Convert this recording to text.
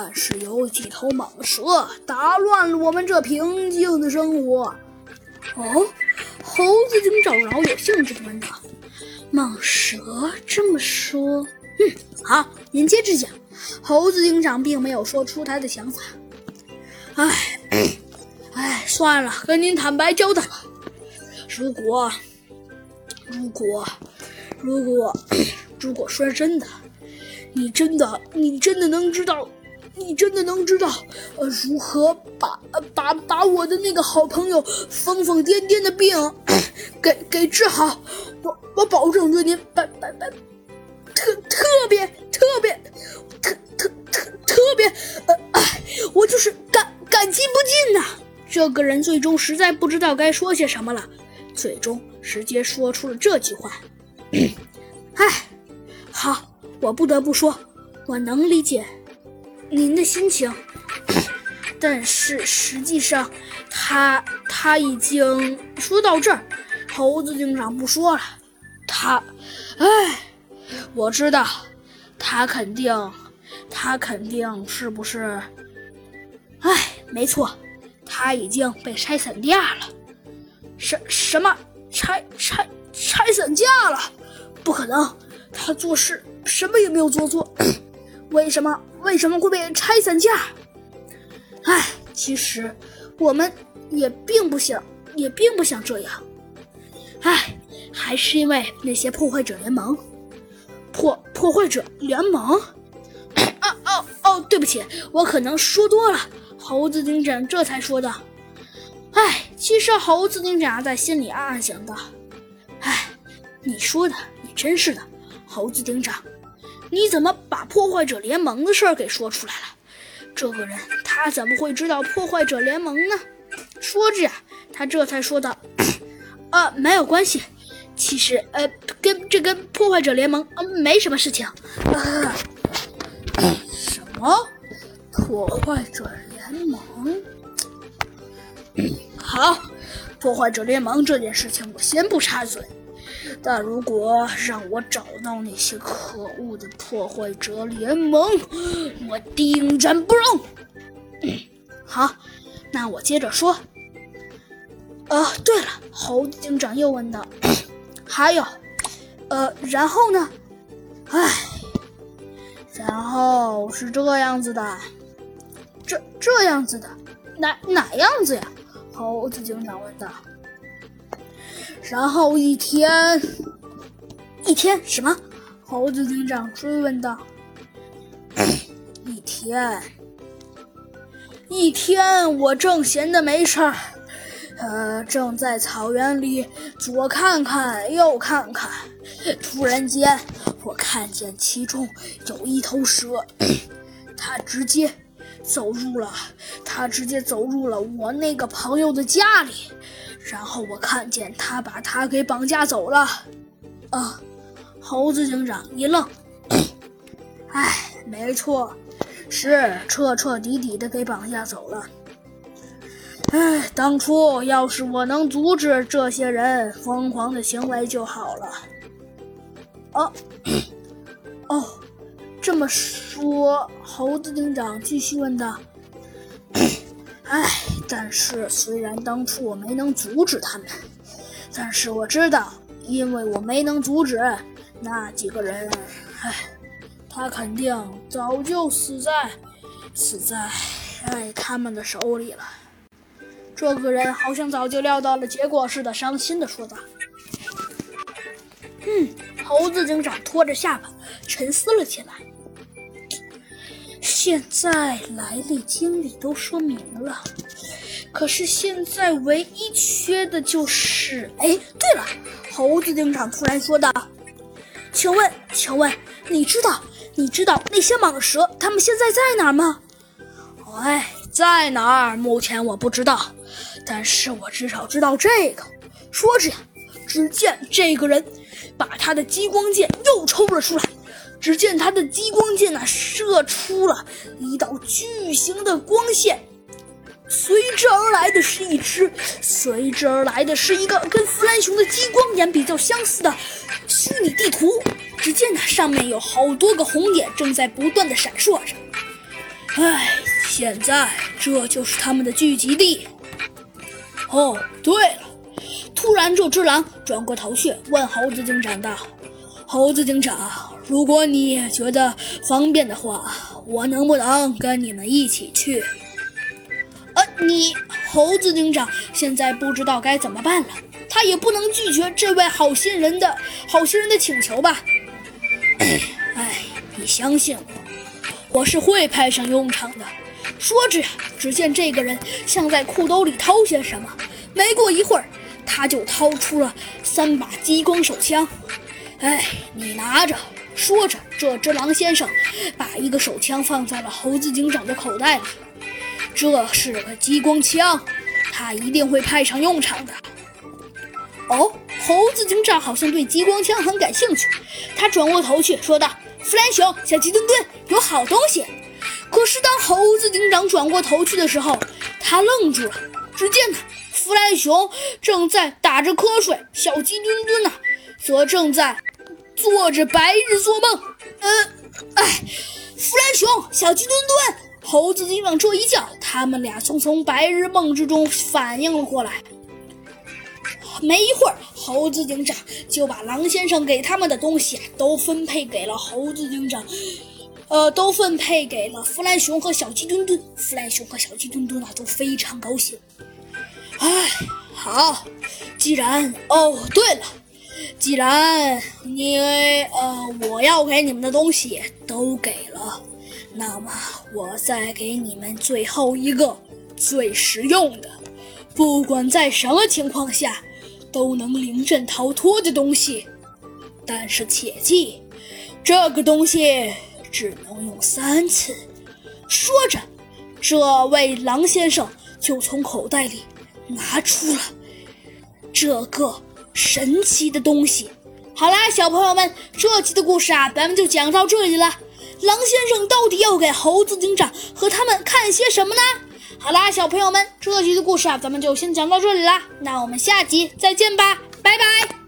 但是有几头蟒蛇打乱了我们这平静的生活。哦，猴子警长饶有兴致地问道：“蟒蛇这么说？嗯，好，您接着讲。”猴子警长并没有说出他的想法。唉，唉，算了，跟您坦白交代吧。如果，如果，如果，如果说真的，你真的，你真的能知道，你真的能知道，呃，如何把把把我的那个好朋友疯疯癫癫的病给给治好？我我保证对您百百百特特别特别特特特特别呃，哎，我就是感感激不尽呐！这个人最终实在不知道该说些什么了。最终直接说出了这句话。唉，好，我不得不说，我能理解您的心情，但是实际上，他他已经说到这儿，猴子警长不说了。他，唉，我知道，他肯定，他肯定是不是？唉，没错，他已经被拆散架了。什什么拆拆拆散架了？不可能，他做事什么也没有做错，为什么为什么会被拆散架？唉，其实我们也并不想，也并不想这样。唉，还是因为那些破坏者联盟，破破坏者联盟。啊 哦哦，对不起，我可能说多了。猴子警长这才说道。唉，其实猴子警长在心里暗暗想到：“唉，你说的，你真是的，猴子警长，你怎么把破坏者联盟的事儿给说出来了？这个人他怎么会知道破坏者联盟呢？”说着呀，他这才说道：“ 呃，没有关系，其实呃，跟这跟破坏者联盟呃没什么事情。”啊什么？破坏者联盟？好，破坏者联盟这件事情我先不插嘴，但如果让我找到那些可恶的破坏者联盟，我定然不容。好，那我接着说。呃，对了，猴子警长又问道：“ 还有，呃，然后呢？唉，然后是这样子的，这这样子的，哪哪样子呀？”猴子警长问道：“然后一天，一天什么？”猴子警长追问道：“一天，一天，我正闲的没事儿，呃，正在草原里左看看右看看，突然间，我看见其中有一头蛇，它直接……”走入了，他直接走入了我那个朋友的家里，然后我看见他把他给绑架走了。啊，猴子警长一愣，哎，没错，是彻彻底底的给绑架走了。哎，当初要是我能阻止这些人疯狂的行为就好了。哦，哦。这么说，猴子警长继续问道：“哎，但是虽然当初我没能阻止他们，但是我知道，因为我没能阻止那几个人，哎，他肯定早就死在死在哎他们的手里了。”这个人好像早就料到了结果似的，伤心的说道：“嗯。”猴子警长拖着下巴沉思了起来。现在来历经历都说明了，可是现在唯一缺的就是……哎，对了，猴子警长突然说道：“请问，请问，你知道，你知道那些蟒蛇他们现在在哪儿吗？”“哎，在哪儿？目前我不知道，但是我至少知道这个。”说着呀，只见这个人把他的激光剑又抽了出来。只见他的激光剑呢，射出了一道巨型的光线，随之而来的是一只，随之而来的是一个跟弗兰熊的激光眼比较相似的虚拟地图。只见呢，上面有好多个红点正在不断的闪烁着。唉，现在这就是他们的聚集地。哦，对了，突然这只狼转过头去问猴子警长道：“猴子警长，如果你觉得方便的话，我能不能跟你们一起去？”呃，你猴子警长现在不知道该怎么办了，他也不能拒绝这位好心人的好心人的请求吧？哎，你相信我，我是会派上用场的。说着，只见这个人像在裤兜里掏些什么，没过一会儿，他就掏出了三把激光手枪。哎，你拿着。说着，这只狼先生把一个手枪放在了猴子警长的口袋里。这是个激光枪，他一定会派上用场的。哦，猴子警长好像对激光枪很感兴趣，他转过头去说道：“弗兰熊，小鸡墩墩，有好东西。”可是当猴子警长转过头去的时候，他愣住了。只见呢，弗兰熊正在打着瞌睡，小鸡墩墩呢，则正在做着白日做梦。呃，哎，弗兰熊，小鸡墩墩。猴子警长这一叫，他们俩从从白日梦之中反应了过来。没一会儿，猴子警长就把狼先生给他们的东西都分配给了猴子警长，呃，都分配给了弗兰熊和小鸡墩墩。弗兰熊和小鸡墩墩啊都非常高兴。哎，好，既然哦，对了，既然你呃我要给你们的东西都给了。那么，我再给你们最后一个最实用的，不管在什么情况下都能临阵逃脱的东西。但是切记，这个东西只能用三次。说着，这位狼先生就从口袋里拿出了这个神奇的东西。好啦，小朋友们，这期的故事啊，咱们就讲到这里了。狼先生到底要给猴子警长和他们看些什么呢？好啦，小朋友们，这期的故事啊，咱们就先讲到这里啦。那我们下集再见吧，拜拜。